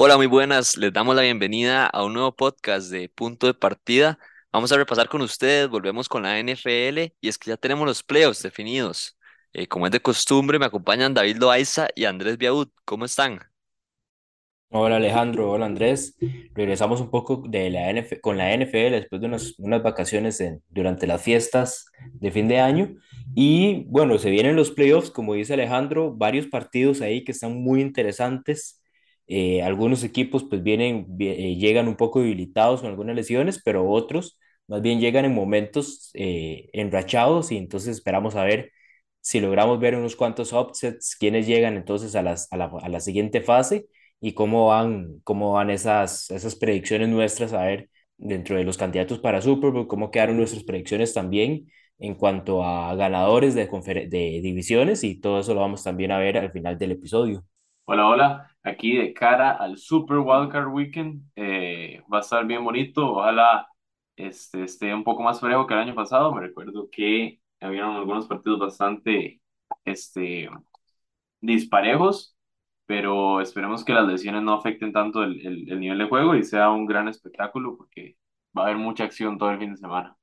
Hola, muy buenas. Les damos la bienvenida a un nuevo podcast de Punto de Partida. Vamos a repasar con ustedes, volvemos con la NFL y es que ya tenemos los playoffs definidos. Eh, como es de costumbre, me acompañan David Loaiza y Andrés Biaud. ¿Cómo están? Hola Alejandro, hola Andrés. Regresamos un poco de la NF con la NFL después de unas, unas vacaciones durante las fiestas de fin de año. Y bueno, se vienen los playoffs, como dice Alejandro, varios partidos ahí que están muy interesantes. Eh, algunos equipos pues vienen, vi- eh, llegan un poco debilitados con algunas lesiones, pero otros más bien llegan en momentos eh, enrachados y entonces esperamos a ver si logramos ver unos cuantos upsets, quiénes llegan entonces a las, a la, a la siguiente fase y cómo van, cómo van esas, esas predicciones nuestras, a ver, dentro de los candidatos para Super Bowl, cómo quedaron nuestras predicciones también en cuanto a ganadores de, de divisiones y todo eso lo vamos también a ver al final del episodio. Hola, hola, aquí de cara al Super Wildcard Weekend, eh, va a estar bien bonito, ojalá este, esté un poco más parejo que el año pasado, me recuerdo que habían algunos partidos bastante este, disparejos, pero esperemos que las lesiones no afecten tanto el, el, el nivel de juego y sea un gran espectáculo porque va a haber mucha acción todo el fin de semana.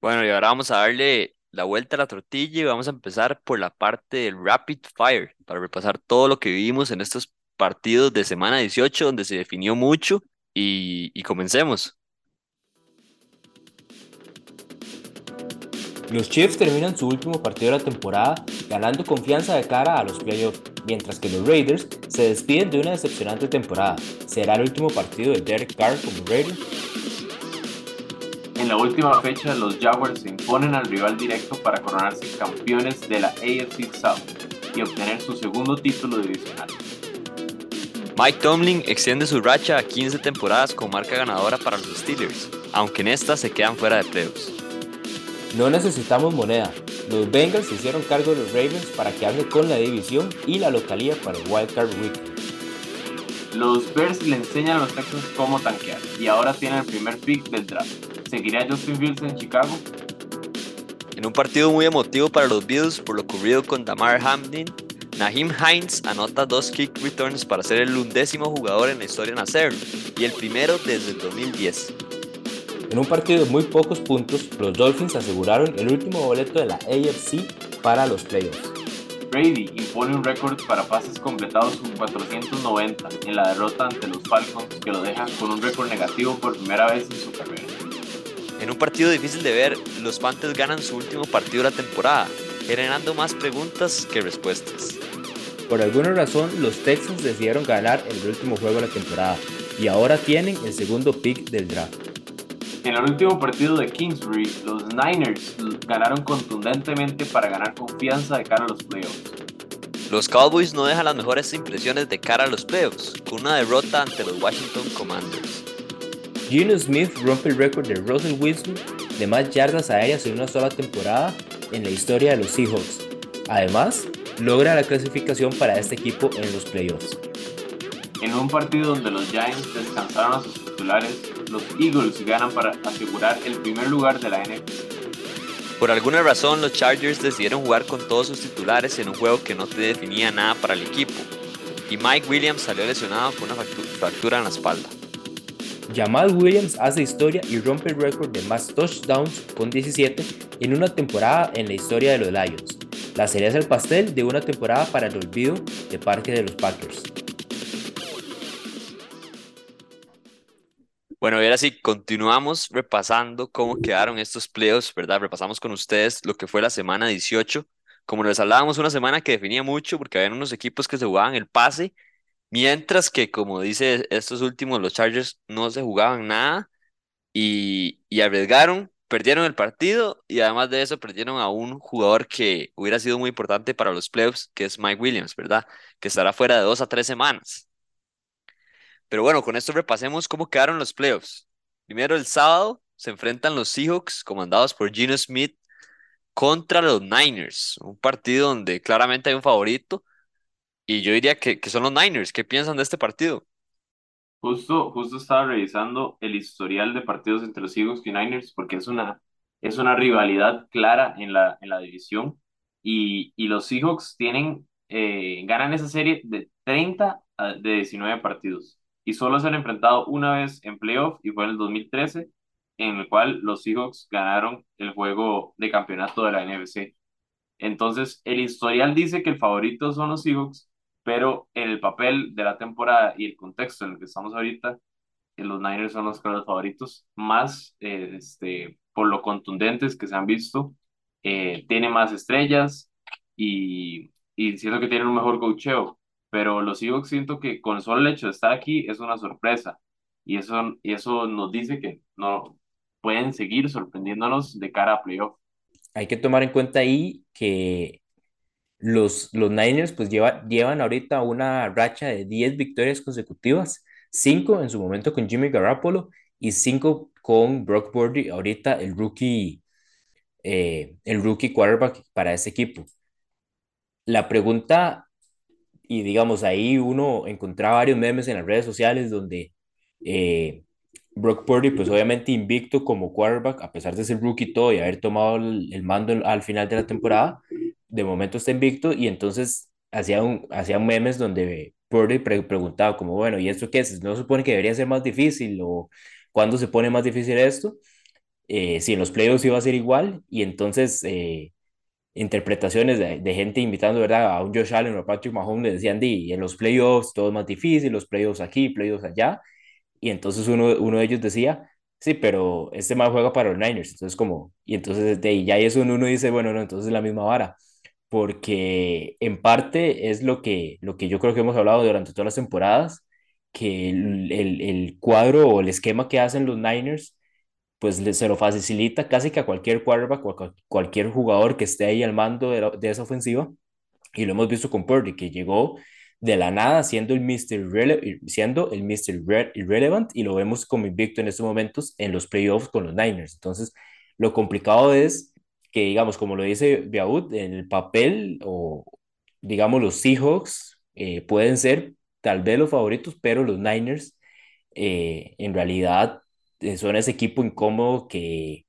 Bueno, y ahora vamos a darle la vuelta a la tortilla y vamos a empezar por la parte del Rapid Fire para repasar todo lo que vivimos en estos partidos de semana 18 donde se definió mucho y, comencemos. Los Chiefs terminan su último partido de la temporada ganando confianza de cara a los playoffs, mientras que los Raiders se despiden de una decepcionante temporada. ¿Será el último partido de Derek Carr como Raider? En la última fecha, los Jaguars se imponen al rival directo para coronarse campeones de la AFC South y obtener su segundo título divisional. Mike Tomlin extiende su racha a 15 temporadas con marca ganadora para los Steelers, aunque en esta se quedan fuera de playoffs. No necesitamos moneda. Los Bengals se hicieron cargo de los Ravens para quedarse con la división y la localía para el Wildcard Weekend. Los Bears le enseñan a los Texans cómo tanquear y ahora tienen el primer pick del draft. ¿Seguirá Justin Fields en Chicago? En un partido muy emotivo para los Bills por lo ocurrido con Damar Hamlin, Naheem Hines anota dos kick returns para ser el undécimo jugador en la historia en hacerlo y el primero desde el 2010. En un partido de muy pocos puntos, los Dolphins aseguraron el último boleto de la AFC para los playoffs. Brady impone un récord para pases completados con 490 en la derrota ante los Falcons que lo deja con un récord negativo por primera vez en su carrera. En un partido difícil de ver, los Panthers ganan su último partido de la temporada, generando más preguntas que respuestas. Por alguna razón, los Texans decidieron ganar el último juego de la temporada y ahora tienen el segundo pick del draft. En el último partido de Kingsbury, los Niners ganaron contundentemente para ganar confianza de cara a los playoffs. Los Cowboys no dejan las mejores impresiones de cara a los playoffs, con una derrota ante los Washington Commanders. Geno Smith rompe el récord de Russell Wilson de más yardas aéreas en una sola temporada en la historia de los Seahawks. Además, logra la clasificación para este equipo en los playoffs. En un partido donde los Giants descansaron a sus titulares, los Eagles ganan para asegurar el primer lugar de la NFC. Por alguna razón, los Chargers decidieron jugar con todos sus titulares en un juego que no te definía nada para el equipo, y Mike Williams salió lesionado con una fractura en la espalda. Jamal Williams hace historia y rompe el récord de más touchdowns con 17 en una temporada en la historia de los Lions. La cereza del pastel de una temporada para el olvido de parte de los Packers. Bueno, y ahora sí, continuamos repasando cómo quedaron estos playoffs, ¿verdad? Repasamos con ustedes lo que fue la semana 18. Como les hablábamos, una semana que definía mucho porque había unos equipos que se jugaban el pase, mientras que, como dice estos últimos, los Chargers no se jugaban nada y, y arriesgaron, perdieron el partido y además de eso perdieron a un jugador que hubiera sido muy importante para los playoffs, que es Mike Williams, ¿verdad? Que estará fuera de dos a tres semanas. Pero bueno, con esto repasemos cómo quedaron los playoffs. Primero el sábado se enfrentan los Seahawks, comandados por Geno Smith, contra los Niners. Un partido donde claramente hay un favorito. Y yo diría que, que son los Niners. ¿Qué piensan de este partido? Justo, justo estaba revisando el historial de partidos entre los Seahawks y Niners porque es una, es una rivalidad clara en la, en la división. Y, y los Seahawks tienen, eh, ganan esa serie de 30 a- de 19 partidos. Y solo se han enfrentado una vez en playoff y fue en el 2013, en el cual los Seahawks ganaron el juego de campeonato de la NFC. Entonces, el historial dice que el favorito son los Seahawks, pero en el papel de la temporada y el contexto en el que estamos ahorita, eh, los Niners son los claros favoritos, más eh, este, por lo contundentes que se han visto. Eh, tiene más estrellas y, y siento que tienen un mejor cocheo, pero los Seahawks siento que con solo el hecho de estar aquí es una sorpresa y eso, y eso nos dice que no pueden seguir sorprendiéndonos de cara a playoff. Hay que tomar en cuenta ahí que los, los Niners pues lleva, llevan ahorita una racha de 10 victorias consecutivas, 5 en su momento con Jimmy Garoppolo y 5 con Brock Purdy, ahorita el rookie, eh, el rookie quarterback para ese equipo. La pregunta, y digamos ahí uno encontraba varios memes en las redes sociales donde eh, Brock Purdy, pues obviamente invicto como quarterback, a pesar de ser rookie todo y haber tomado el, el mando al final de la temporada, de momento está invicto y entonces hacían, hacían memes donde Purdy pre- preguntaba como, bueno, ¿y esto qué es? ¿No se supone que debería ser más difícil o cuándo se pone más difícil esto? Eh, si en los playoffs iba a ser igual y entonces eh, interpretaciones de, gente invitando, ¿verdad? A un Josh Allen o a Patrick Mahomes le decían, di, en los playoffs todo es más difícil, los playoffs aquí, playoffs allá y entonces uno, uno de ellos decía, sí, pero este mal juega para los Niners. Entonces, como, y entonces de ahí ya eso uno dice, bueno, no, entonces es la misma vara. Porque en parte es lo que, lo que yo creo que hemos hablado durante todas las temporadas, que el, el cuadro o el esquema que hacen los Niners, pues se lo facilita casi que a cualquier quarterback cualquier jugador que esté ahí al mando de, de esa ofensiva y lo hemos visto con Purdy, que llegó de la nada siendo el Mr. Siendo Irrelevant y lo vemos como invicto en estos momentos en los playoffs con los Niners. Entonces, lo complicado es que, digamos, como lo dice Biaud, en el papel o, digamos, los Seahawks eh, pueden ser tal vez los favoritos, pero los Niners eh, en realidad son ese equipo incómodo que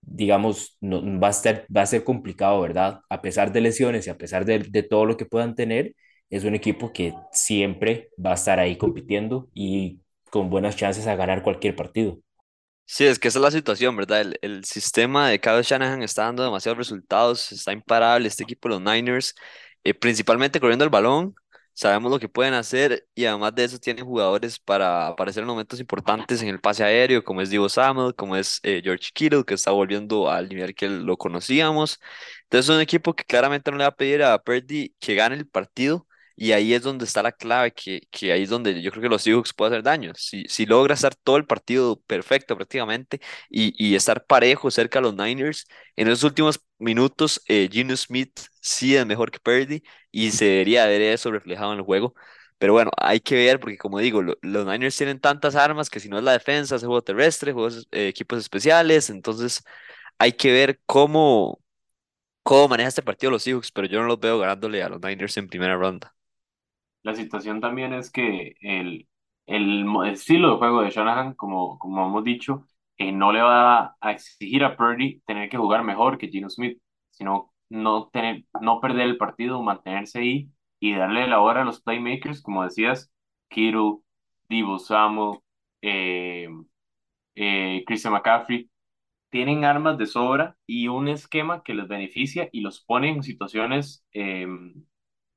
digamos, no, va a estar, va a ser complicado, ¿verdad? A pesar de lesiones y a pesar de, de todo lo que puedan tener, es un equipo que siempre va a estar ahí compitiendo y con buenas chances a ganar cualquier partido. Sí, es que esa es la situación, ¿verdad? El, el sistema de Kyle Shanahan está dando demasiados resultados, está imparable este equipo los Niners, eh, principalmente corriendo el balón, sabemos lo que pueden hacer y además de eso tienen jugadores para aparecer en momentos importantes en el pase aéreo, como es Divo Samuel, como es eh, George Kittle, que está volviendo al nivel que lo conocíamos. Entonces es un equipo que claramente no le va a pedir a Purdy que gane el partido. Y ahí es donde está la clave, que, que ahí es donde yo creo que los Seahawks pueden hacer daño. Si, si logra estar todo el partido perfecto prácticamente y, y estar parejo cerca a los Niners, en esos últimos minutos eh, Geno Smith sí es mejor que Purdy y se debería ver eso reflejado en el juego. Pero bueno, hay que ver porque como digo, lo- los Niners tienen tantas armas que si no es la defensa, es el juego terrestre, juegos, eh, equipos especiales, entonces hay que ver cómo, cómo maneja este partido los Seahawks, pero yo no los veo ganándole a los Niners en primera ronda. La situación también es que el, el estilo de juego de Shanahan, como, como hemos dicho, eh, no le va a exigir a Purdy tener que jugar mejor que Geno Smith, sino no, tener, no perder el partido, mantenerse ahí y darle la hora a los playmakers, como decías, Kittle, Deebo Samuel, eh, eh, Christian McCaffrey. Tienen armas de sobra y un esquema que les beneficia y los pone en situaciones em,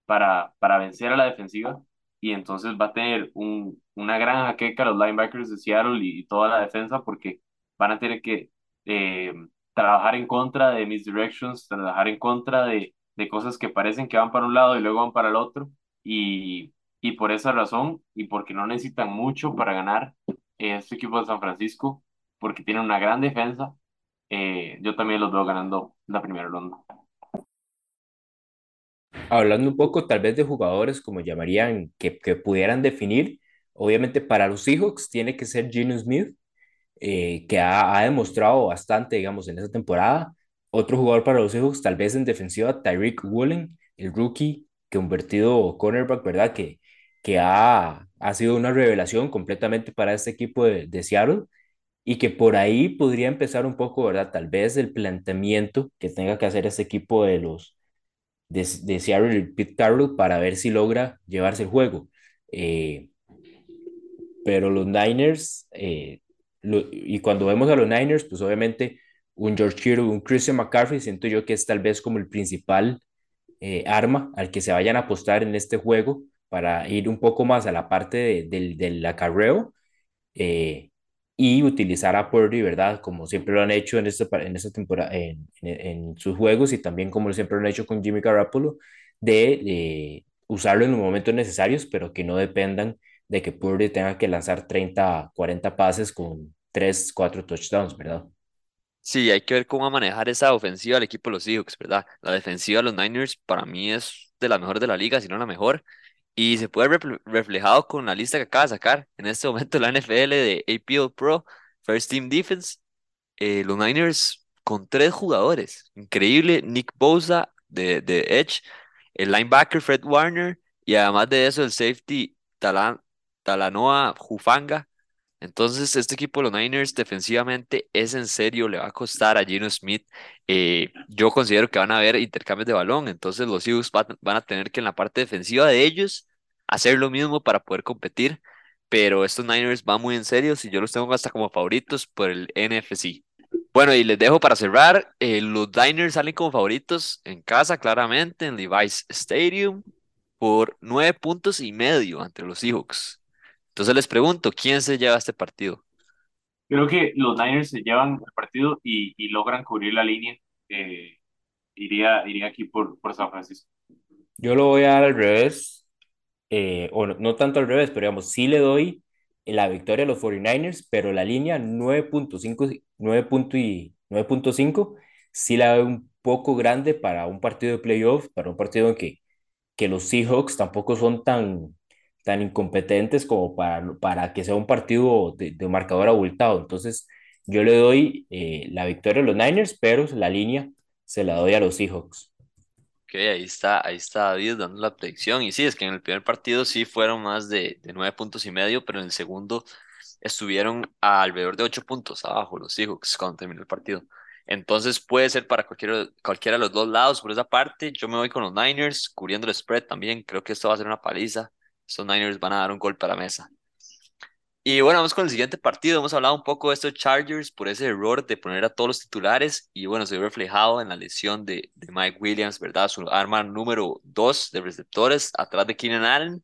para, para vencer a la defensiva y entonces va a tener un, una gran jaqueca los linebackers de Seattle y, toda la defensa porque van a tener que eh, trabajar en contra de misdirections, trabajar en contra de, de cosas que parecen que van para un lado y luego van para el otro y, y por esa razón y porque no necesitan mucho para ganar eh, este equipo de San Francisco porque tienen una gran defensa, eh, yo también los veo ganando la primera ronda. Hablando un poco tal vez de jugadores como llamarían que, que pudieran definir, obviamente para los Seahawks tiene que ser Geno Smith, eh, que ha, ha demostrado bastante, digamos, en esa temporada. Otro jugador para los Seahawks, tal vez en defensiva, Tyreek Woolen, el rookie convertido cornerback, ¿verdad? Que, que ha, ha sido una revelación completamente para este equipo de, de Seattle y que por ahí podría empezar un poco, ¿verdad? Tal vez el planteamiento que tenga que hacer este equipo de los de, de Seattle y Pete Carroll para ver si logra llevarse el juego. Eh, pero los Niners, eh, y cuando vemos a los Niners, pues obviamente un George Kittle, un Christian McCaffrey, siento yo que es tal vez como el principal eh, arma al que se vayan a apostar en este juego para ir un poco más a la parte del acarreo eh, y utilizar a Purdy, ¿verdad? Como siempre lo han hecho en esta, en esta temporada, en, en, sus juegos y también como siempre lo han hecho con Jimmy Garoppolo, de usarlo en los momentos necesarios, pero que no dependan de que Purdy tenga que lanzar 30, 40 pases con 3, 4 touchdowns, ¿verdad? Sí, hay que ver cómo manejar esa ofensiva del equipo de los Seahawks, ¿verdad? La defensiva de los Niners para mí es de la mejor de la liga, si no la mejor, y se puede ver reflejado con la lista que acaba de sacar en este momento la NFL de APL Pro, First Team Defense, eh, los Niners con tres jugadores, increíble, Nick Bosa de, de Edge, el linebacker Fred Warner, y además de eso el safety Talan, Talanoa Jufanga. Entonces, este equipo de los Niners defensivamente es en serio, le va a costar a Gino Smith. Eh, yo considero que van a haber intercambios de balón, entonces los Eagles van a tener que en la parte defensiva de ellos hacer lo mismo para poder competir, pero estos Niners van muy en serio, si yo los tengo hasta como favoritos por el NFC. Bueno, y les dejo para cerrar, eh, los Niners salen como favoritos en casa, claramente, en Levi's Stadium, por nueve puntos y medio entre los Seahawks. Entonces les pregunto, ¿quién se lleva este partido? Creo que los Niners se llevan el partido y, logran cubrir la línea. Eh, iría, iría aquí por, por San Francisco. Yo lo voy a dar al revés, eh, o no, tanto al revés, pero digamos, sí le doy la victoria a los 49ers, pero la línea 9.5, 9.5 sí la veo un poco grande para un partido de playoff, para un partido en que, que los Seahawks tampoco son tan, tan incompetentes como para, para que sea un partido de, de marcador abultado. Entonces, yo le doy eh, la victoria a los Niners, pero la línea se la doy a los Seahawks. Ok, ahí está, ahí está David dando la predicción. Y sí, es que en el primer partido sí fueron más de, de nueve puntos y medio, pero en el segundo estuvieron alrededor de ocho puntos abajo los Seahawks cuando terminó el partido. Entonces puede ser para cualquiera, cualquiera de los dos lados. Por esa parte, yo me voy con los Niners, cubriendo el spread también. Creo que esto va a ser una paliza. Estos Niners van a dar un golpe a la mesa. Y bueno, vamos con el siguiente partido. Hemos hablado un poco de estos Chargers por ese error de poner a todos los titulares y bueno, se ve reflejado en la lesión de, de Mike Williams, ¿verdad? Su arma número dos de receptores atrás de Keenan Allen,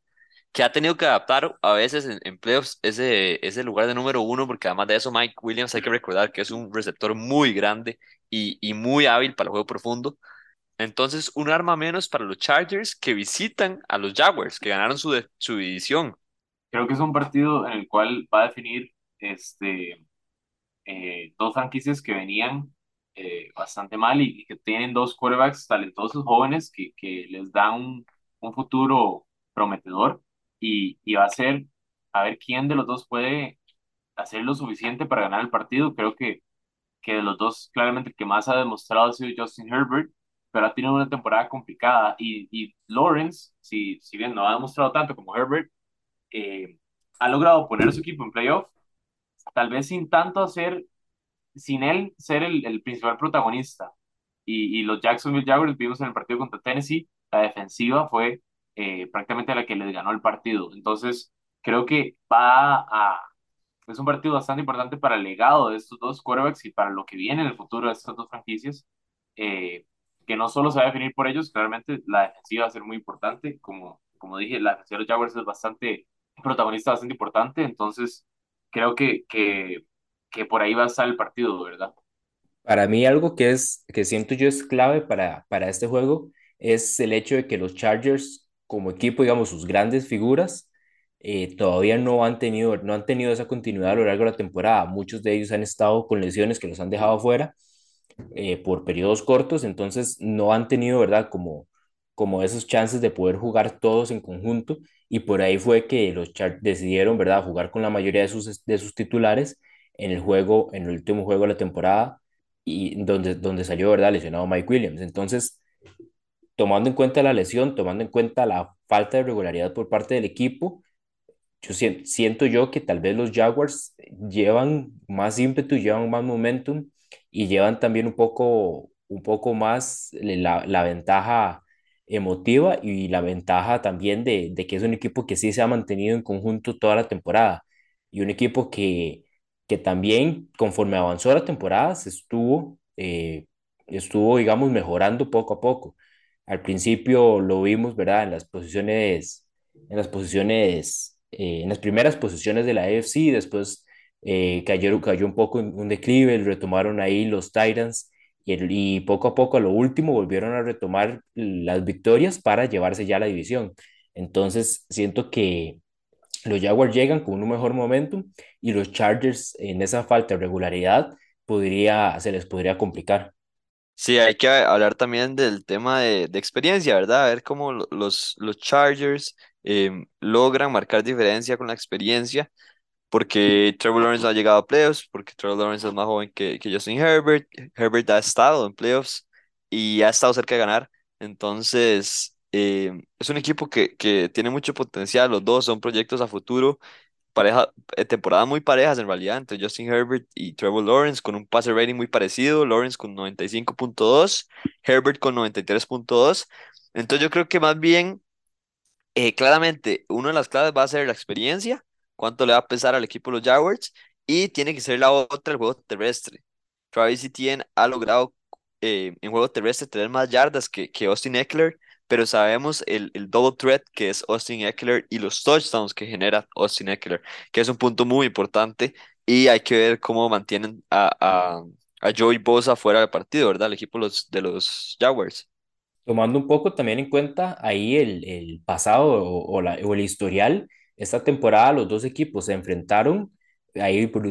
que ha tenido que adaptar a veces en, playoffs ese, ese lugar de número uno, porque además de eso Mike Williams hay que recordar que es un receptor muy grande y, y muy hábil para el juego profundo. Entonces, un arma menos para los Chargers que visitan a los Jaguars, que ganaron su, su división. Creo que es un partido en el cual va a definir este, eh, dos franquicias que venían eh, bastante mal y, que tienen dos quarterbacks talentosos jóvenes que, que les dan un, un futuro prometedor y, y, va a ser a ver quién de los dos puede hacer lo suficiente para ganar el partido. Creo que, que de los dos, claramente el que más ha demostrado ha sido Justin Herbert, pero ha tenido una temporada complicada. Y, y Lawrence, si, si bien no ha demostrado tanto como Herbert, eh, ha logrado poner a su equipo en playoff, tal vez sin tanto hacer, sin él ser el, el principal protagonista. Y, y, los Jacksonville Jaguars vimos en el partido contra Tennessee, la defensiva fue eh, prácticamente la que les ganó el partido. Entonces, creo que va a... Es un partido bastante importante para el legado de estos dos quarterbacks y para lo que viene en el futuro de estas dos franquicias. Eh, que no solo se va a definir por ellos, claramente la defensiva va a ser muy importante, como, como dije, la defensiva de los Jaguars es bastante protagonista, bastante importante, entonces creo que, que, que por ahí va a estar el partido, ¿verdad? Para mí algo que, es, que siento yo es clave para, para este juego es el hecho de que los Chargers como equipo, digamos, sus grandes figuras, eh, todavía no han, tenido, no han tenido esa continuidad a lo largo de la temporada. Muchos de ellos han estado con lesiones que los han dejado fuera eh, por periodos cortos, entonces no han tenido, ¿verdad? Como, como esos chances de poder jugar todos en conjunto y por ahí fue que los Chargers decidieron, ¿verdad?, jugar con la mayoría de sus, de sus titulares en el juego, en el último juego de la temporada y donde, donde salió, ¿verdad?, lesionado Mike Williams. Entonces, tomando en cuenta la lesión, tomando en cuenta la falta de regularidad por parte del equipo, yo siento, yo que tal vez los Jaguars llevan más ímpetu, llevan más momentum y llevan también un poco, un poco más la, la ventaja emotiva y la ventaja también de, de, que es un equipo que sí se ha mantenido en conjunto toda la temporada. y un equipo que, que también conforme avanzó la temporada se estuvo, eh, estuvo, digamos, mejorando poco a poco. Al principio lo vimos, ¿verdad? En las posiciones, en las posiciones, eh, en las primeras posiciones de la AFC, después eh, cayó, cayó un poco en un declive, retomaron ahí los Titans y, y poco a poco a lo último volvieron a retomar las victorias para llevarse ya la división. Entonces siento que los Jaguars llegan con un mejor momentum y los Chargers en esa falta de regularidad podría, se les podría complicar. Sí, hay que hablar también del tema de, de experiencia, ¿verdad? A ver cómo lo- los, los Chargers em, logran marcar diferencia con la experiencia, porque Trevor Lawrence ha llegado a playoffs, porque Trevor Lawrence es más joven que, que Justin Herbert. Herbert ha estado en playoffs y ha estado cerca de ganar. Entonces, em, es un equipo que, que tiene mucho potencial. Los dos son proyectos a futuro pareja, eh, temporadas muy parejas en realidad entre Justin Herbert y Trevor Lawrence con un passer rating muy parecido, Lawrence con 95.2, Herbert con 93.2. Entonces yo creo que más bien, eh, claramente, una de las claves va a ser la experiencia, cuánto le va a pesar al equipo de los Jaguars, y tiene que ser la otra el juego terrestre. Travis Etienne ha logrado eh, en juego terrestre tener más yardas que, que Austin Eckler, pero sabemos el, el double threat que es Austin Eckler y los touchdowns que genera Austin Eckler, que es un punto muy importante y hay que ver cómo mantienen a, a, a Joey Bosa fuera del partido, ¿verdad? El equipo los, de los Jaguars. Tomando un poco también en cuenta ahí el, el pasado o, o la- o el historial, esta temporada los dos equipos se enfrentaron ahí por,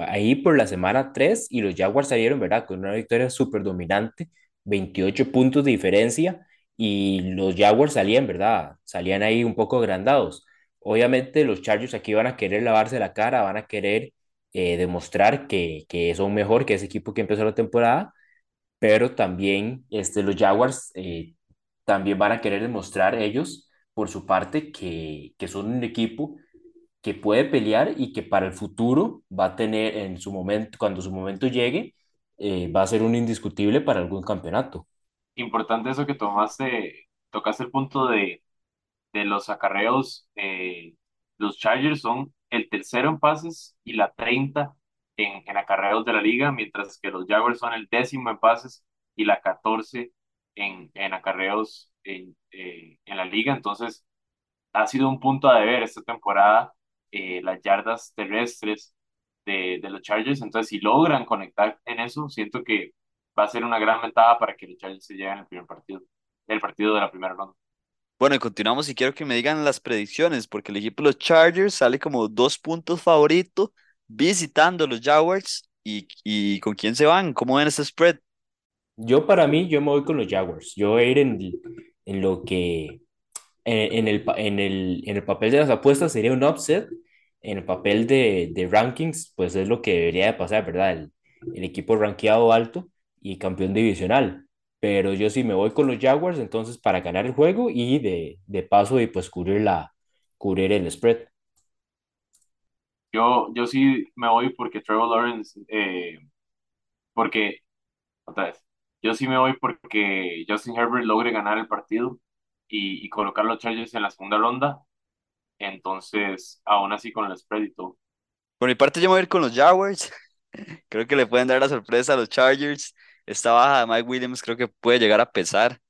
ahí por la semana 3 y los Jaguars salieron, ¿verdad? Con una victoria súper dominante, 28 puntos de diferencia y los Jaguars salían, ¿verdad? Salían ahí un poco agrandados. Obviamente los Chargers aquí van a querer lavarse la cara, van a querer eh, demostrar que, que son mejor que ese equipo que empezó la temporada pero también este, los Jaguars eh, también van a querer demostrar ellos, por su parte, que, que son un equipo que puede pelear y que para el futuro va a tener en su momento, cuando su momento llegue, eh, va a ser un indiscutible para algún campeonato. Importante eso que tomaste, tocaste el punto de, de los acarreos. eh, los Chargers son el tercero en pases y la 30 en, en acarreos de la liga, mientras que los Jaguars son el décimo en pases y la 14 en, en acarreos en, eh, en la liga. Entonces, ha sido un punto a deber esta temporada eh, las yardas terrestres de, de los Chargers. Entonces, si logran conectar en eso, siento que va a ser una gran ventaja para que los Chargers se lleven el primer partido, el partido de la primera ronda. Bueno, y continuamos y quiero que me digan las predicciones, porque el equipo de los Chargers sale como dos puntos favorito visitando los Jaguars. ¿Y, y con quién se van? ¿Cómo ven ese spread? Yo para mí, yo me voy con los Jaguars. Yo voy a ir en, en lo que en, en el, en el, en el papel de las apuestas sería un upset, en el papel de, de rankings, pues es lo que debería de pasar, ¿verdad? El, el equipo rankeado alto y campeón divisional. Pero yo sí me voy con los Jaguars, entonces para ganar el juego y de, de paso y pues cubrir, la, cubrir el spread. Yo, yo sí me voy porque Trevor Lawrence, eh, porque, otra vez, yo sí me voy porque Justin Herbert logre ganar el partido y, y colocar los Chargers en la segunda ronda. Entonces, aún así con el spread y todo. Por mi parte, yo me voy a ir con los Jaguars. Creo que le pueden dar la sorpresa a los Chargers. Esta baja de Mike Williams creo que puede llegar a pesar.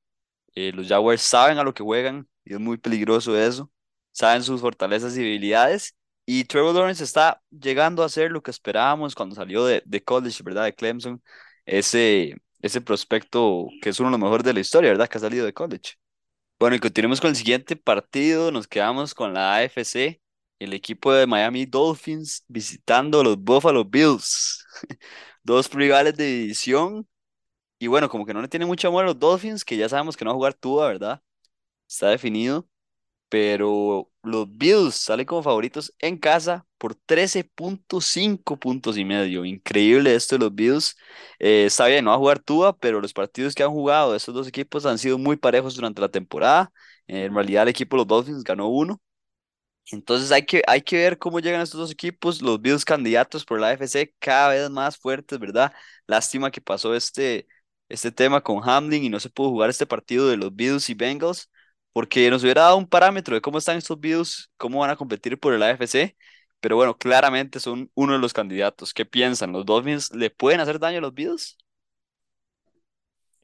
Eh, los Jaguars saben a lo que juegan y es muy peligroso eso. Saben sus fortalezas y debilidades. Y Trevor Lawrence está llegando a ser lo que esperábamos cuando salió de, de college, ¿verdad? De Clemson. Ese, ese prospecto que es uno de los mejores de la historia, ¿verdad? Que ha salido de college. Bueno, y continuemos con el siguiente partido. Nos quedamos con la AFC. El equipo de Miami Dolphins visitando a los Buffalo Bills. Dos rivales de división. Y bueno, como que no le tiene mucho amor a los Dolphins, que ya sabemos que no va a jugar Tua, ¿verdad? Está definido. Pero los Bills salen como favoritos en casa por trece punto cinco puntos y medio. Increíble esto de los Bills. Eh, está bien, no va a jugar Tua, pero los partidos que han jugado de estos dos equipos han sido muy parejos durante la temporada. En realidad el equipo de los Dolphins ganó uno. Entonces hay que, hay que ver cómo llegan estos dos equipos, los Bills candidatos por la AFC cada vez más fuertes, ¿verdad? Lástima que pasó este, este tema con Hamlin y no se pudo jugar este partido de los Bills y Bengals, porque nos hubiera dado un parámetro de cómo están estos Bills, cómo van a competir por el AFC. pero bueno, claramente son uno de los candidatos. ¿Qué piensan? ¿Los Dolphins le pueden hacer daño a los Bills?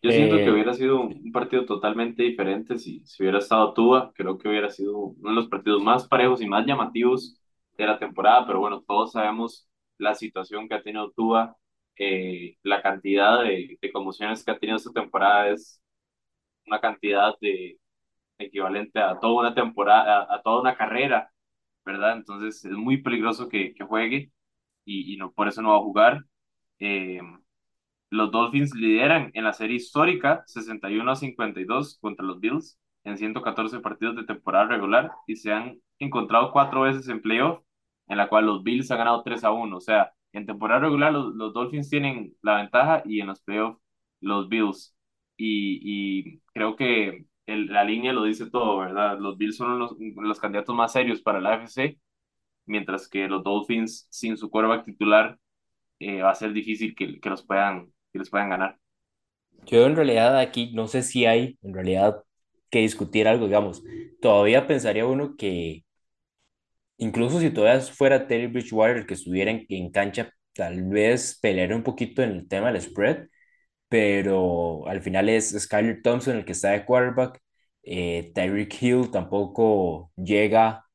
Yo siento que Eh, hubiera sido un partido totalmente diferente si, si hubiera estado Tua. Creo que hubiera sido uno de los partidos más parejos y más llamativos de la temporada, pero bueno, todos sabemos la situación que ha tenido Tua, eh, la cantidad de, de conmociones que ha tenido esta temporada es una cantidad de equivalente a toda una temporada, a, a toda una carrera, ¿verdad? Entonces es muy peligroso que, que juegue y, y no, por eso no va a jugar. Eh, los Dolphins lideran en la serie histórica 61 a 52 contra los Bills en 114 partidos de temporada regular y se han encontrado cuatro veces en playoff, en la cual los Bills han ganado 3 a 1. O sea, en temporada regular los, los Dolphins tienen la ventaja y en los playoffs los Bills. Y, y creo que el- la línea lo dice todo, ¿verdad? Los Bills son los, los candidatos más serios para la AFC, mientras que los Dolphins sin su quarterback titular eh, va a ser difícil que, que los puedan, que les puedan ganar. yo en realidad aquí no sé si hay en realidad que discutir algo, digamos. Todavía pensaría uno que incluso si todavía fuera Terry Bridgewater el que estuviera en, cancha, tal vez pelearía un poquito en el tema del spread, pero al final es Skyler Thompson el que está de quarterback. Eh, Tyreek Hill tampoco llega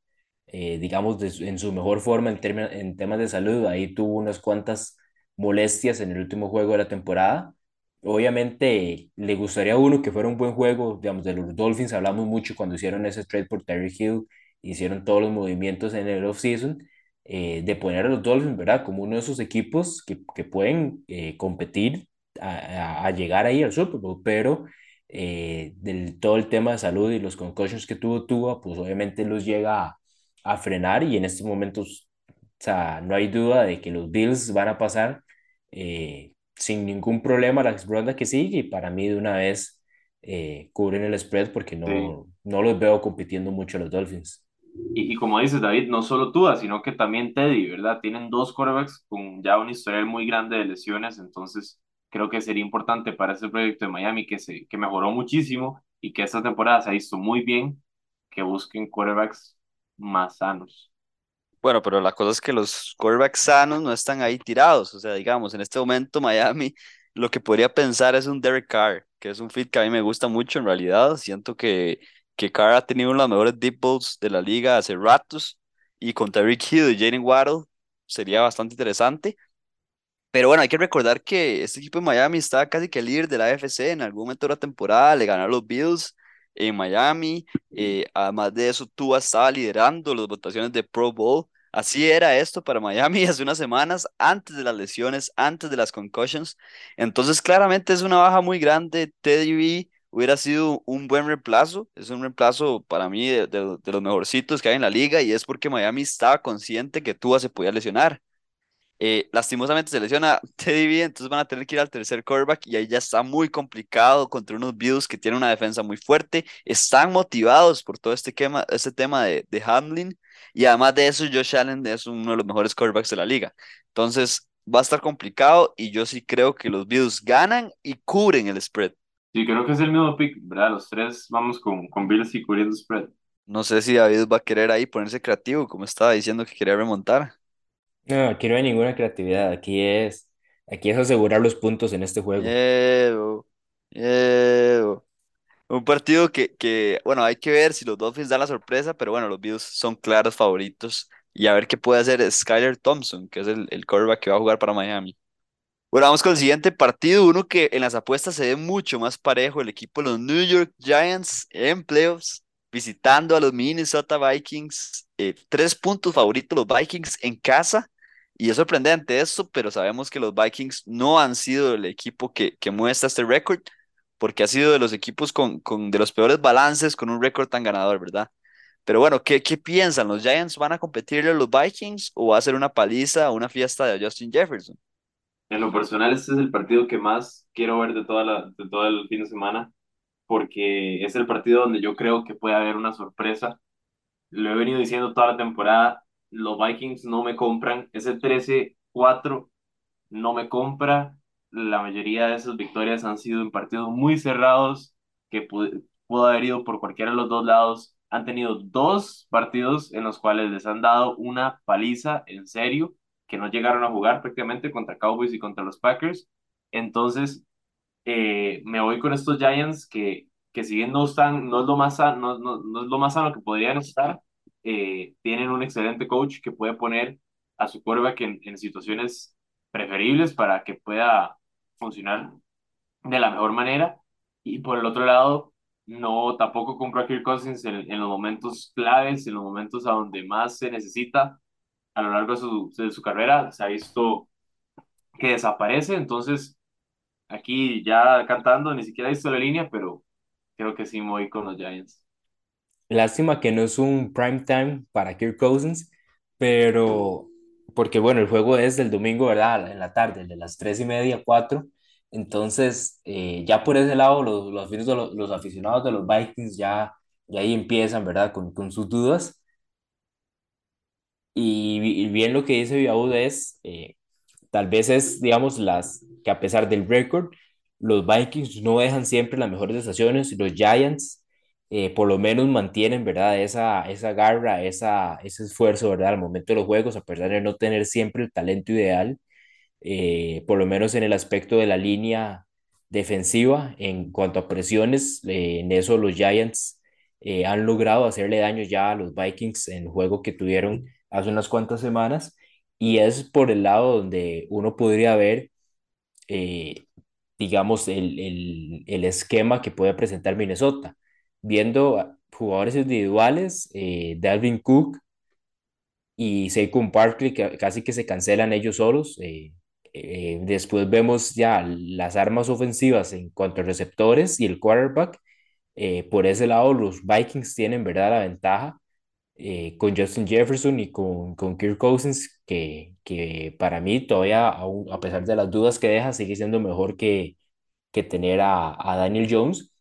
eh, digamos, en su mejor forma en temas de salud. Ahí tuvo unas cuantas molestias en el último juego de la temporada. Obviamente le gustaría a uno que fuera un buen juego, digamos, de los Dolphins hablamos mucho cuando hicieron ese trade por Terry Hill, hicieron todos los movimientos en el offseason, eh, de poner a los Dolphins, ¿verdad? Como uno de esos equipos que, que pueden eh, competir a, a- llegar ahí al Super Bowl, pero eh, del todo el tema de salud y los concussions que tuvo Tua, pues obviamente los llega a, a frenar y en estos momentos, o sea, no hay duda de que los Bills van a pasar eh, sin ningún problema la ronda que sigue y para mí de una vez eh, cubren el spread porque Sí. no, no los veo compitiendo mucho los Dolphins. Y, y como dices, David, no solo Tua, sino que también Teddy, ¿verdad? Tienen dos quarterbacks con ya un historial muy grande de lesiones, entonces creo que sería importante para ese proyecto de Miami que, se, que mejoró muchísimo y que esta temporada se visto muy bien, que busquen quarterbacks más sanos. Bueno, pero la cosa es que los quarterbacks sanos no están ahí tirados. O sea, digamos, en este momento Miami lo que podría pensar es un Derek Carr, que es un fit que a mí me gusta mucho en realidad. Siento que, que Carr ha tenido uno de los mejores deep balls de la liga hace ratos y con Tyreek Hill y Jalen Waddle sería bastante interesante. Pero bueno, hay que recordar que este equipo de Miami está casi que líder de la AFC en algún momento de la temporada, le ganaron los Bills en Miami, eh, además de eso, Tua estaba liderando las votaciones de Pro Bowl, así era esto para Miami hace unas semanas, antes de las lesiones, antes de las concussions, entonces claramente es una baja muy grande, Teddy B hubiera sido un buen reemplazo, es un reemplazo para mí de, de de los mejorcitos que hay en la liga y es porque Miami estaba consciente que Tua se podía lesionar. Eh, lastimosamente se lesiona Teddy B, entonces van a tener que ir al tercer quarterback y ahí ya está muy complicado contra unos Bills que tienen una defensa muy fuerte. Están motivados por todo este, tema, este tema de, de Hamlin y además de eso, Josh Allen es uno de los mejores quarterbacks de la liga. Entonces va a estar complicado y yo sí creo que los Bills ganan y cubren el spread. Sí, creo que es el mismo pick, ¿verdad? Los tres vamos con, con Bills y cubriendo spread. No sé si David va a querer ahí ponerse creativo, como estaba diciendo que quería remontar. No, aquí no hay ninguna creatividad, aquí es, aquí es asegurar los puntos en este juego. Un partido que, que, bueno, hay que ver si los Dolphins dan la sorpresa, pero bueno, los Bills son claros favoritos. Y a ver qué puede hacer Skyler Thompson, que es el, el quarterback que va a jugar para Miami. Bueno, vamos con el siguiente partido, uno que en las apuestas se ve mucho más parejo, el equipo de los New York Giants en playoffs, visitando a los Minnesota Vikings. Eh, tres puntos favoritos los Vikings en casa. Y es sorprendente esto, pero sabemos que los Vikings no han sido el equipo que, que muestra este récord porque ha sido de los equipos con, con de los peores balances con un récord tan ganador, ¿verdad? Pero bueno, ¿qué, qué piensan? ¿Los Giants van a competirle a los Vikings o va a ser una paliza o una fiesta de Justin Jefferson? En lo personal, este es el partido que más quiero ver de, toda la, de todo el fin de semana, porque es el partido donde yo creo que puede haber una sorpresa. Lo he venido diciendo toda la temporada, los Vikings no me compran, ese 13-4 no me compra. La mayoría de esas victorias han sido en partidos muy cerrados que pudo, haber ido por cualquiera de los dos lados. han tenido dos partidos en los cuales les han dado una paliza en serio, que no llegaron a jugar prácticamente contra Cowboys y contra los Packers. Entonces, eh, me voy con estos Giants que, que si bien no están, no es lo más sano, no, no, es lo más sano que podrían estar, eh, tienen un excelente coach que puede poner a su quarterback en, en situaciones preferibles para que pueda funcionar de la mejor manera. Y por el otro lado, no tampoco compro a Kirk Cousins en, los momentos claves, en los momentos a donde más se necesita a lo largo de su, de su carrera. Se ha visto que desaparece, entonces aquí ya cantando, ni siquiera he visto la línea, pero creo que sí voy con los Giants. Lástima que no es un prime time para Kirk Cousins, pero porque bueno, el juego es del domingo, ¿verdad? En la tarde, de las tres y media, cuatro. Entonces, eh, ya por ese lado, los, los, los, aficionados de los Vikings ya, ya ahí empiezan, ¿verdad? Con, con sus dudas. Y, y bien lo que dice Viaud es, eh, tal vez es, digamos, las que a pesar del récord, los Vikings no dejan siempre las mejores estaciones, los Giants eh, por lo menos mantienen, ¿verdad? Esa, esa garra, esa, ese esfuerzo, ¿verdad? Al momento de los juegos, a pesar de no tener siempre el talento ideal, eh, por lo menos en el aspecto de la línea defensiva, en cuanto a presiones, eh, en eso los Giants han logrado hacerle daño ya a los Vikings en el juego que tuvieron hace unas cuantas semanas, y es por el lado donde uno podría ver digamos, el, el, el, esquema que puede presentar Minnesota viendo jugadores individuales, eh, Dalvin Cook y Saquon Barkley, que casi que se cancelan ellos solos. Eh, eh, después vemos ya las armas ofensivas en cuanto a receptores y el quarterback. por ese lado, los Vikings tienen, ¿verdad?, la ventaja con Justin Jefferson y con, con Kirk Cousins, que, que para mí todavía, a pesar de las dudas que deja, sigue siendo mejor que, que tener a, a Daniel Jones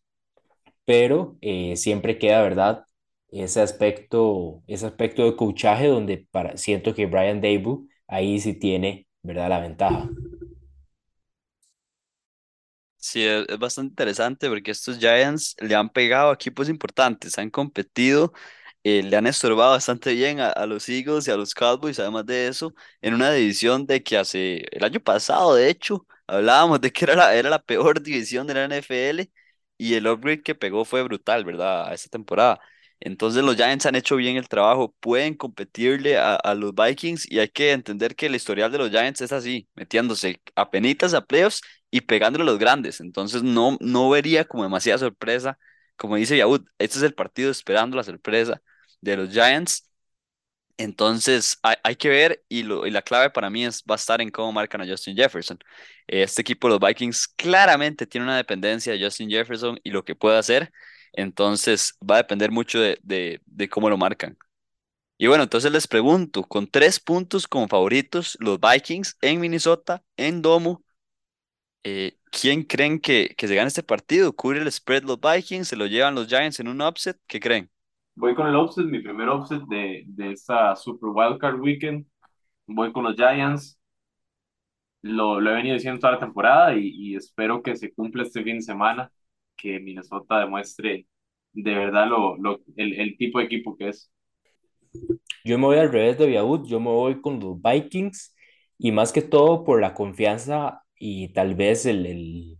pero eh, siempre queda, ¿verdad? Ese aspecto, ese aspecto de coachaje donde para, siento que Brian Dable ahí sí tiene, ¿verdad? La ventaja. Sí, es, es bastante interesante porque estos Giants le han pegado a equipos importantes, han competido, eh, le han estorbado bastante bien a, a los Eagles y a los Cowboys, además de eso, en una división de que hace el año pasado, de hecho, hablábamos de que era la, era la peor división de la NFL y el upgrade que pegó fue brutal, ¿verdad? A esta temporada. Entonces los Giants han hecho bien el trabajo, pueden competirle a, a, los Vikings y hay que entender que el historial de los Giants es así, metiéndose a penitas a playoffs y pegándole a los grandes. Entonces no, no vería como demasiada sorpresa. Como dice Yahoo, este es el partido esperando la sorpresa de los Giants entonces hay, hay que ver y, lo, y, la clave para mí es, va a estar en cómo marcan a Justin Jefferson. Este equipo, los Vikings, claramente tiene una dependencia de Justin Jefferson y lo que puede hacer. Entonces va a depender mucho de, de, de cómo lo marcan. Y bueno, entonces les pregunto, con tres puntos como favoritos, los Vikings en Minnesota, en Domo, eh, ¿quién creen que, que se gane este partido? ¿Cubre el spread los Vikings? ¿Se lo llevan los Giants en un upset? ¿Qué creen? Voy con el offset, mi primer offset de, de esta Super Wildcard Weekend. Voy con los Giants. Lo, lo he venido diciendo toda la temporada y, y espero que se cumpla este fin de semana, que Minnesota demuestre de verdad lo, lo, el, el tipo de equipo que es. Yo me voy al revés de Viaud, yo me voy con los Vikings y más que todo por la confianza y tal vez el, el,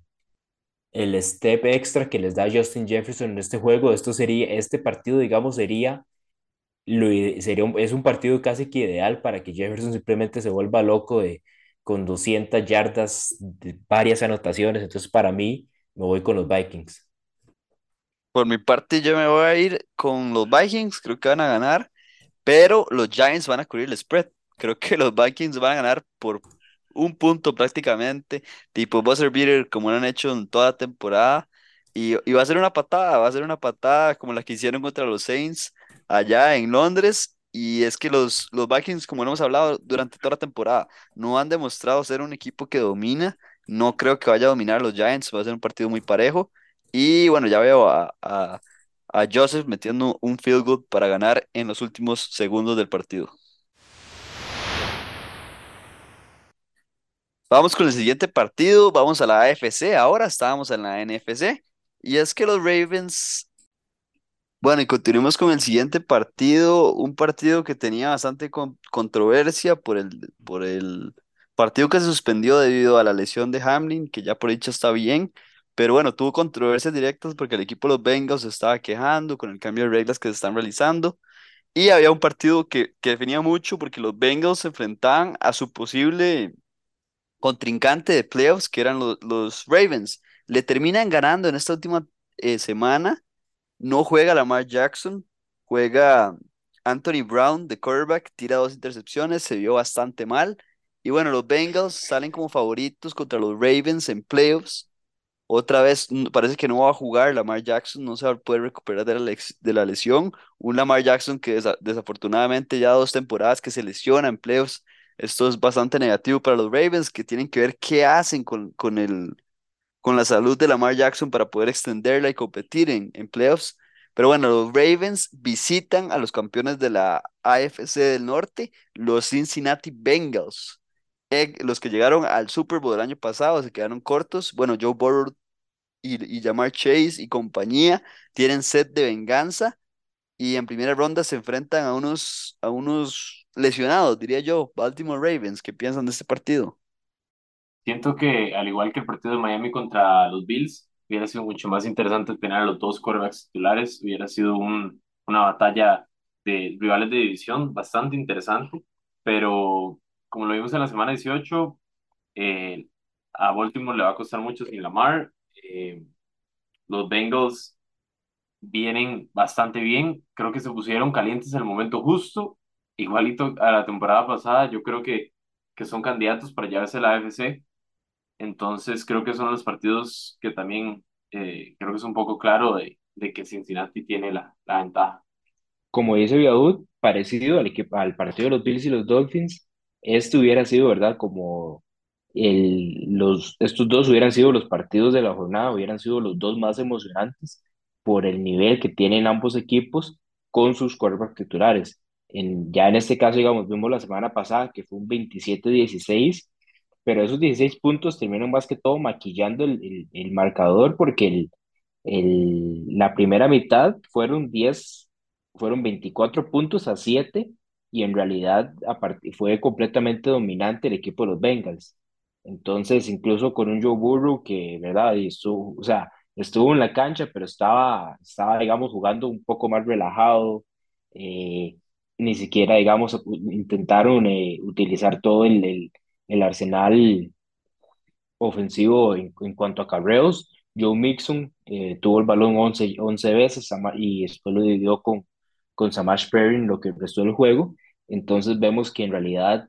el step extra que les da Justin Jefferson en este juego. Esto sería, este partido, digamos, sería, sería es un partido casi que ideal para que Jefferson simplemente se vuelva loco de, con 200 yardas, de varias anotaciones. Entonces, para mí, me voy con los Vikings. Por mi parte, yo me voy a ir con los Vikings, creo que van a ganar, pero los Giants van a cubrir el spread. Creo que los Vikings van a ganar por un punto prácticamente, tipo buzzer beater como lo han hecho en toda temporada. Y, y, va a ser una patada, va a ser una patada como la que hicieron contra los Saints allá en Londres. Y es que los, los Vikings, como hemos hablado durante toda la temporada, no han demostrado ser un equipo que domina. No creo que vaya a dominar a los Giants, va a ser un partido muy parejo. Y bueno, ya veo a, a, a Joseph metiendo un field goal para ganar en los últimos segundos del partido. Vamos con el siguiente partido, vamos a la AFC, ahora estábamos en la NFC, y es que los Ravens Bueno, y continuemos con el siguiente partido, un partido que tenía bastante con- controversia por el, por el partido que se suspendió debido a la lesión de Hamlin, que ya por dicha está bien, pero bueno, tuvo controversias directas porque el equipo de los Bengals se estaba quejando con el cambio de reglas que se están realizando, y había un partido que, que definía mucho porque los Bengals se enfrentaban a su posible contrincante de playoffs, que eran los, Ravens. Le terminan ganando en esta última eh, semana no juega Lamar Jackson, juega Anthony Brown de quarterback, tira dos intercepciones, se vio bastante mal. Y bueno, los Bengals salen como favoritos contra los Ravens en playoffs. Otra vez parece que no va a jugar Lamar Jackson, no se va a poder recuperar de la, de la lesión. Un Lamar Jackson que desa- desafortunadamente ya dos temporadas que se lesiona en playoffs. Esto es bastante negativo para los Ravens que tienen que ver qué hacen con, con el, con la salud de Lamar Jackson para poder extenderla y competir en, en playoffs. Pero bueno, los Ravens visitan a los campeones de la AFC del Norte, los Cincinnati Bengals, los que llegaron al Super Bowl del año pasado, se quedaron cortos. Bueno, Joe Burrow y, y Jamar Chase y compañía tienen sed de venganza y en primera ronda se enfrentan a unos, a unos lesionados, diría yo, Baltimore Ravens. ¿Qué piensan de este partido? Siento que, al igual que el partido de Miami contra los Bills, hubiera sido mucho más interesante tener a los dos quarterbacks titulares, hubiera sido un, una batalla de rivales de división bastante interesante, pero como lo vimos en la semana 18, eh, a Baltimore le va a costar mucho sin Lamar, eh, los Bengals vienen bastante bien, creo que se pusieron calientes en el momento justo, igualito a la temporada pasada, yo creo que, que son candidatos para llevarse la AFC. Entonces creo que son los partidos que también eh, creo que es un poco claro de, de que Cincinnati tiene la, la ventaja. Como dice Viaud, parecido al, al partido de los Bills y los Dolphins, este hubiera sido, ¿verdad? Como el, los, estos dos hubieran sido los partidos de la jornada, hubieran sido los dos más emocionantes por el nivel que tienen ambos equipos con sus quarterbacks titulares. En, ya en este caso, digamos, vimos la semana pasada que fue un 27-16, pero esos 16 puntos terminaron más que todo maquillando el, el, el marcador porque el, el, la primera mitad fueron 10 fueron 24 puntos a 7 y en realidad fue completamente dominante el equipo de los Bengals. Entonces, incluso con un Joe Burrow que, ¿verdad? Y estuvo, o sea, estuvo en la cancha, pero estaba, estaba, digamos, jugando un poco más relajado. eh, ni siquiera, digamos, intentaron eh, utilizar todo el, el, el arsenal ofensivo en, en cuanto a carreos. Joe Mixon eh, tuvo el balón 11 11 veces y después lo dividió con, con Samash Perrin lo que restó del juego. Entonces vemos que en realidad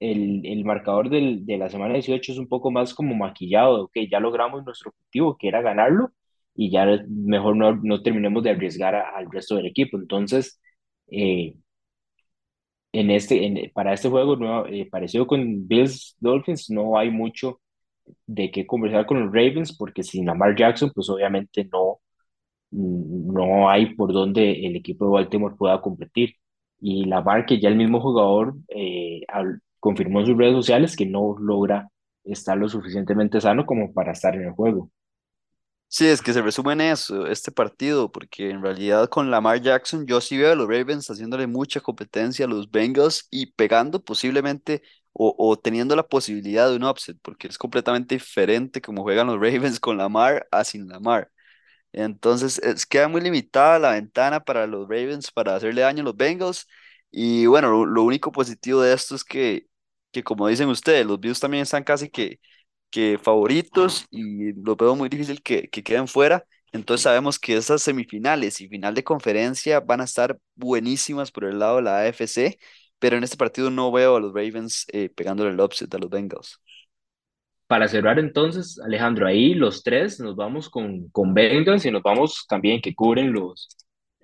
el, el marcador del, de la semana 18 es un poco más como maquillado, ok, ya logramos nuestro objetivo, que era ganarlo, y ya mejor no, no terminemos de arriesgar al resto del equipo. Entonces, eh, en este, en- para este juego, no, eh, parecido con Bills Dolphins, no hay mucho de qué conversar con los Ravens, porque sin Lamar Jackson, pues obviamente no, no hay por donde el equipo de Baltimore pueda competir. Y Lamar, que ya el mismo jugador eh, al- confirmó en sus redes sociales que no logra estar lo suficientemente sano como para estar en el juego. Sí, es que se resume en eso, este partido, porque en realidad con Lamar Jackson yo sí veo a los Ravens haciéndole mucha competencia a los Bengals y pegando posiblemente o, o teniendo la posibilidad de un upset, porque es completamente diferente como juegan los Ravens con Lamar a sin Lamar. Entonces, es, queda muy limitada la ventana para los Ravens para hacerle daño a los Bengals. Y bueno, lo, lo único positivo de esto es que, que, como dicen ustedes, los Bills también están casi que, que favoritos y lo veo muy difícil que, que queden fuera. Entonces sabemos que esas semifinales y final de conferencia van a estar buenísimas por el lado de la AFC, pero en este partido no veo a los Ravens eh, pegándole el upset a los Bengals. Para cerrar entonces, Alejandro, ahí los tres nos vamos con, con Bengals y nos vamos también que cubren los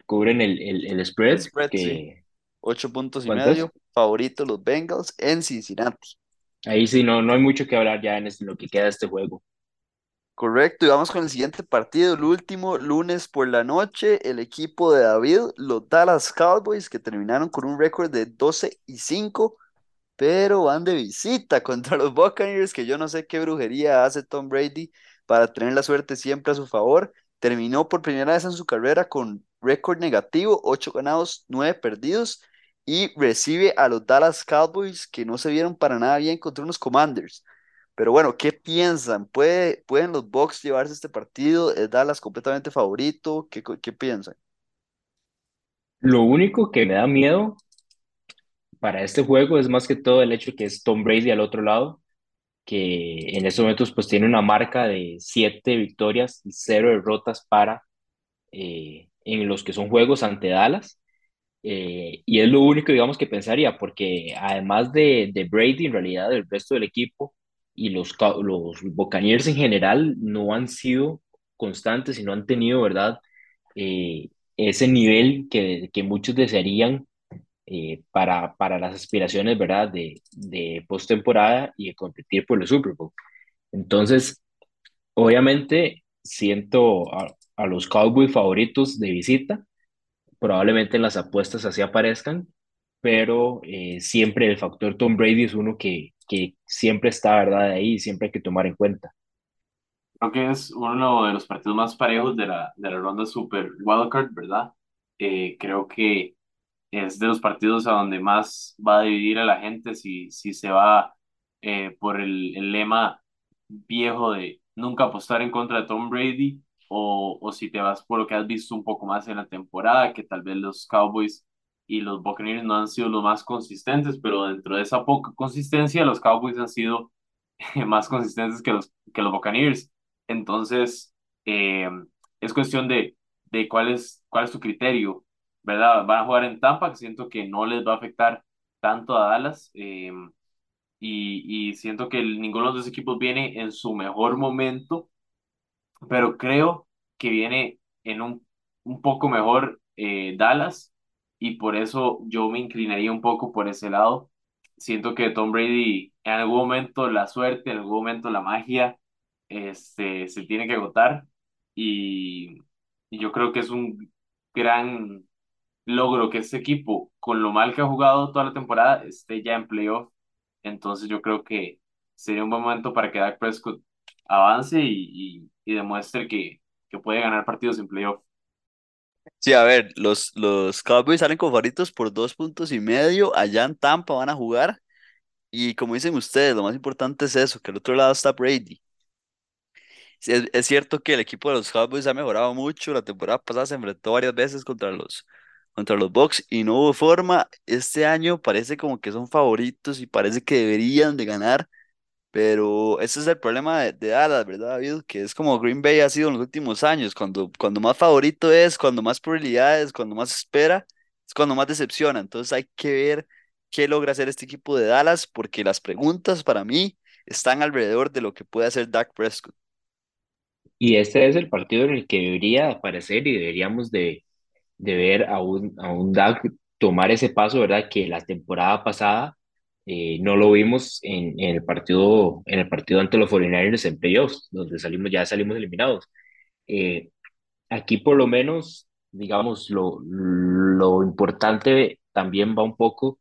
cubren el, el, el El spread, sí. que Ocho puntos y medio, favoritos los Bengals en Cincinnati. Ahí sí no, no hay mucho que hablar ya en lo que queda de este juego. Correcto, y vamos con el siguiente partido, el último, lunes por la noche, el equipo de David, los Dallas Cowboys, que terminaron con un récord de 12 y 5, pero van de visita contra los Buccaneers, que yo no sé qué brujería hace Tom Brady para tener la suerte siempre a su favor. terminó por primera vez en su carrera con récord negativo, 8 ganados, 9 perdidos, y recibe a los Dallas Cowboys que no se vieron para nada bien contra unos Commanders. Pero bueno, ¿qué piensan? ¿Puede, ¿Pueden los Bucks llevarse este partido? ¿Es Dallas completamente favorito? ¿Qué, qué piensan? Lo único que me da miedo para este juego es más que todo el hecho que es Tom Brady al otro lado, que en estos momentos pues tiene una marca de siete victorias y cero derrotas para eh, en los que son juegos ante Dallas. Eh, y es lo único, digamos, que pensaría, porque además de, de Brady, en realidad el resto del equipo y los, los Buccaneers en general no han sido constantes y no han tenido, ¿verdad? Eh, ese nivel que, que muchos desearían eh, para, para las aspiraciones, ¿verdad? De, de postemporada y de competir por el Super Bowl. Entonces, obviamente, siento a, a los Cowboys favoritos de visita. Probablemente las apuestas así aparezcan, pero eh, siempre el factor Tom Brady es uno que, que siempre está, ¿verdad? Ahí siempre hay que tomar en cuenta. Creo que es uno de los partidos más parejos de la, de la ronda Super Wildcard, ¿verdad? Eh, creo que es de los partidos a donde más va a dividir a la gente si, si se va eh, por el, el, lema viejo de nunca apostar en contra de Tom Brady o, o si te vas por lo que has visto un poco más en la temporada, que tal vez los Cowboys y los Buccaneers no han sido los más consistentes, pero dentro de esa poca consistencia los Cowboys han sido más consistentes que los, que los Buccaneers. Entonces, eh, es cuestión de, de cuál, es, cuál es tu criterio ¿verdad? Van a jugar en Tampa, que siento que no les va a afectar tanto a Dallas. Eh, y, y, siento que ninguno de los dos equipos viene en su mejor momento, pero creo que viene en un, un poco mejor eh, Dallas y por eso yo me inclinaría un poco por ese lado. Siento que Tom Brady en algún momento la suerte, en algún momento la magia este, se tiene que agotar y, y yo creo que es un gran logro que este equipo, con lo mal que ha jugado toda la temporada, esté ya en playoff. Entonces yo creo que sería un buen momento para que Dak Prescott avance y, y, demuestre que, que puede ganar partidos en playoff. Sí, a ver, los, los Cowboys salen con favoritos por dos puntos y medio. Allá en Tampa van a jugar. Y como dicen ustedes, lo más importante es eso, que al otro lado está Brady. Es, es cierto que el equipo de los Cowboys ha mejorado mucho. La temporada pasada se enfrentó varias veces contra los, contra los Bucks y no hubo forma. Este año parece como que son favoritos y parece que deberían de ganar, pero ese es el problema de, de Dallas, ¿verdad, David? Que es como Green Bay ha sido en los últimos años, cuando, cuando más favorito es, cuando más probabilidades, cuando más espera, es cuando más decepciona. Entonces hay que ver qué logra hacer este equipo de Dallas, porque las preguntas para mí están alrededor de lo que puede hacer Dak Prescott. Y este es el partido en el que debería aparecer y deberíamos de, de ver a un, a un Dak tomar ese paso, ¿verdad? Que la temporada pasada eh, no lo vimos en, en, el partido, en el partido ante los 49ers en playoffs, donde salimos, ya salimos eliminados. Eh, aquí por lo menos, digamos, lo, lo importante también va un poco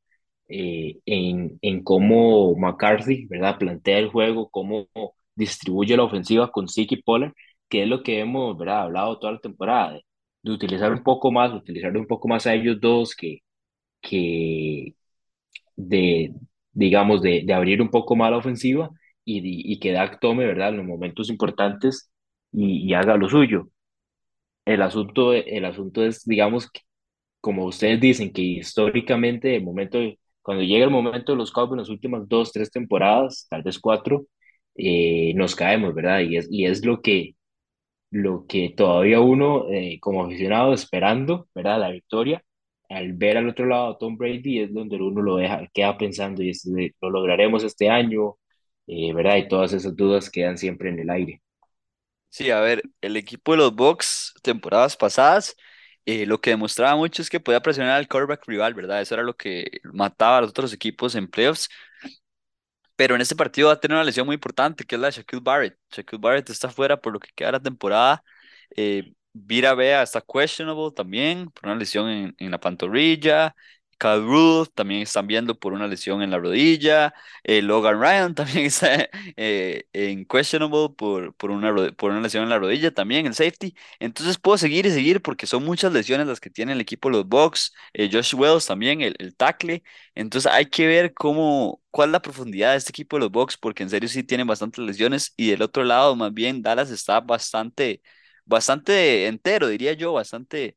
eh, en, en cómo McCarthy, ¿verdad? Plantea el juego, cómo distribuye la ofensiva con Siki Pollard, que es lo que hemos, ¿verdad? Hablado toda la temporada de utilizar un poco más, utilizar un poco más a ellos dos que, que de, digamos, de, de abrir un poco más la ofensiva y, y que Dak tome, ¿verdad?, en los momentos importantes y, haga lo suyo. El asunto, el asunto es, digamos, como ustedes dicen, que históricamente, el momento, cuando llega el momento de los Cowboys en las últimas dos, tres temporadas, tal vez cuatro, eh, nos caemos, ¿verdad? Y es, y es lo que, lo que todavía uno eh, como aficionado esperando, ¿verdad? La victoria, al ver al otro lado a Tom Brady es donde uno lo deja, queda pensando y es, lo lograremos este año, eh, ¿verdad? Y todas esas dudas quedan siempre en el aire. Sí, a ver, el equipo de los Bucks temporadas pasadas, eh, lo que demostraba mucho es que podía presionar al quarterback rival, ¿verdad? Eso era lo que mataba a los otros equipos en playoffs. Pero en este partido va a tener una lesión muy importante, que es la de Shaquille Barrett. Shaquille Barrett está fuera por lo que queda la temporada. Eh, Vira Bea está questionable también, por una lesión en, en la pantorrilla. Cal Rudolph también están viendo por una lesión en la rodilla. Eh, Logan Ryan también está eh, en questionable por, por, una, por una lesión en la rodilla también, el safety. Entonces puedo seguir y seguir porque son muchas lesiones las que tiene el equipo los Bucks. Eh, Josh Wells también, el, el tackle. Entonces hay que ver cómo, cuál es la profundidad de este equipo de los Bucks porque en serio sí tienen bastantes lesiones. Y del otro lado, más bien, Dallas está bastante, bastante entero, diría yo, bastante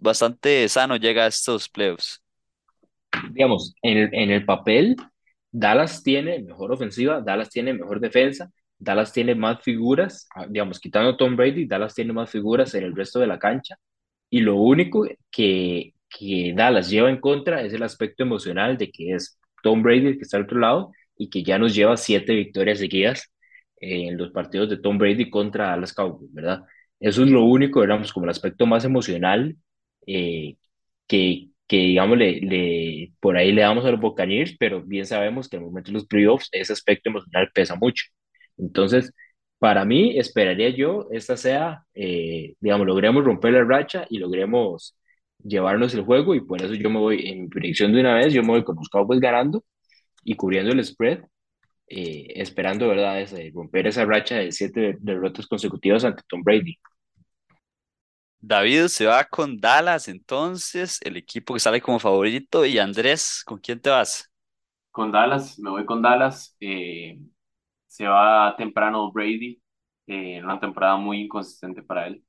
bastante sano llega a estos playoffs. Digamos, en el, en el papel, Dallas tiene mejor ofensiva, Dallas tiene mejor defensa, Dallas tiene más figuras, ah, digamos, quitando Tom Brady, Dallas tiene más figuras en el resto de la cancha. Y lo único que, que Dallas lleva en contra es el aspecto emocional de que es Tom Brady que está al otro lado y que ya nos lleva siete victorias seguidas en los partidos de Tom Brady contra Dallas Cowboys, ¿verdad? Eso es lo único, digamos, como el aspecto más emocional eh, que, que, digamos, le, le, por ahí le damos a los Buccaneers, pero bien sabemos que en el momento de los playoffs ese aspecto emocional pesa mucho. Entonces, para mí, esperaría yo, esta sea, eh, digamos, logremos romper la racha y logremos llevarnos el juego y por eso yo me voy, en mi predicción de una vez, yo me voy con los Cowboys ganando y cubriendo el spread, eh, esperando, ¿verdad?, ese, romper esa racha de siete derrotas consecutivas ante Tom Brady. David se va con Dallas, entonces, el equipo que sale como favorito. Y Andrés, ¿con quién te vas? Con Dallas, me voy con Dallas. Eh, se va temprano Brady, eh, una temporada muy inconsistente para él.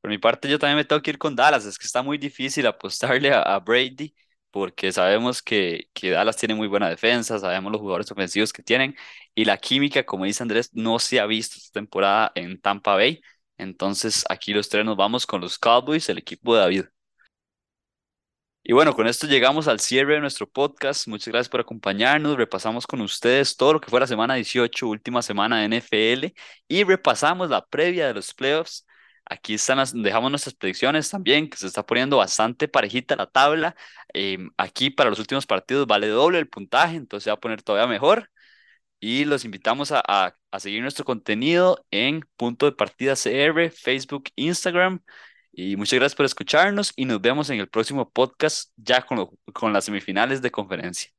Por mi parte, yo también me tengo que ir con Dallas. Es que está muy difícil apostarle a, Brady porque sabemos que, que, Dallas tiene muy buena defensa, sabemos los jugadores ofensivos que tienen y la química, como dice Andrés, no se ha visto esta temporada en Tampa Bay. Entonces aquí los tres nos vamos con los Cowboys, el equipo de David. Y bueno, con esto llegamos al cierre de nuestro podcast. Muchas gracias por acompañarnos. Repasamos con ustedes todo lo que fue la semana 18, última semana de NFL, y repasamos la previa de los playoffs. Aquí están dejamos nuestras predicciones también, que se está poniendo bastante parejita la tabla. Em, aquí para los últimos partidos vale doble el puntaje, entonces se va a poner todavía mejor y los invitamos a, a, seguir nuestro contenido en Punto de Partida CR, Facebook, Instagram. Y muchas gracias por escucharnos y nos vemos en el próximo podcast ya con, con las semifinales de conferencia.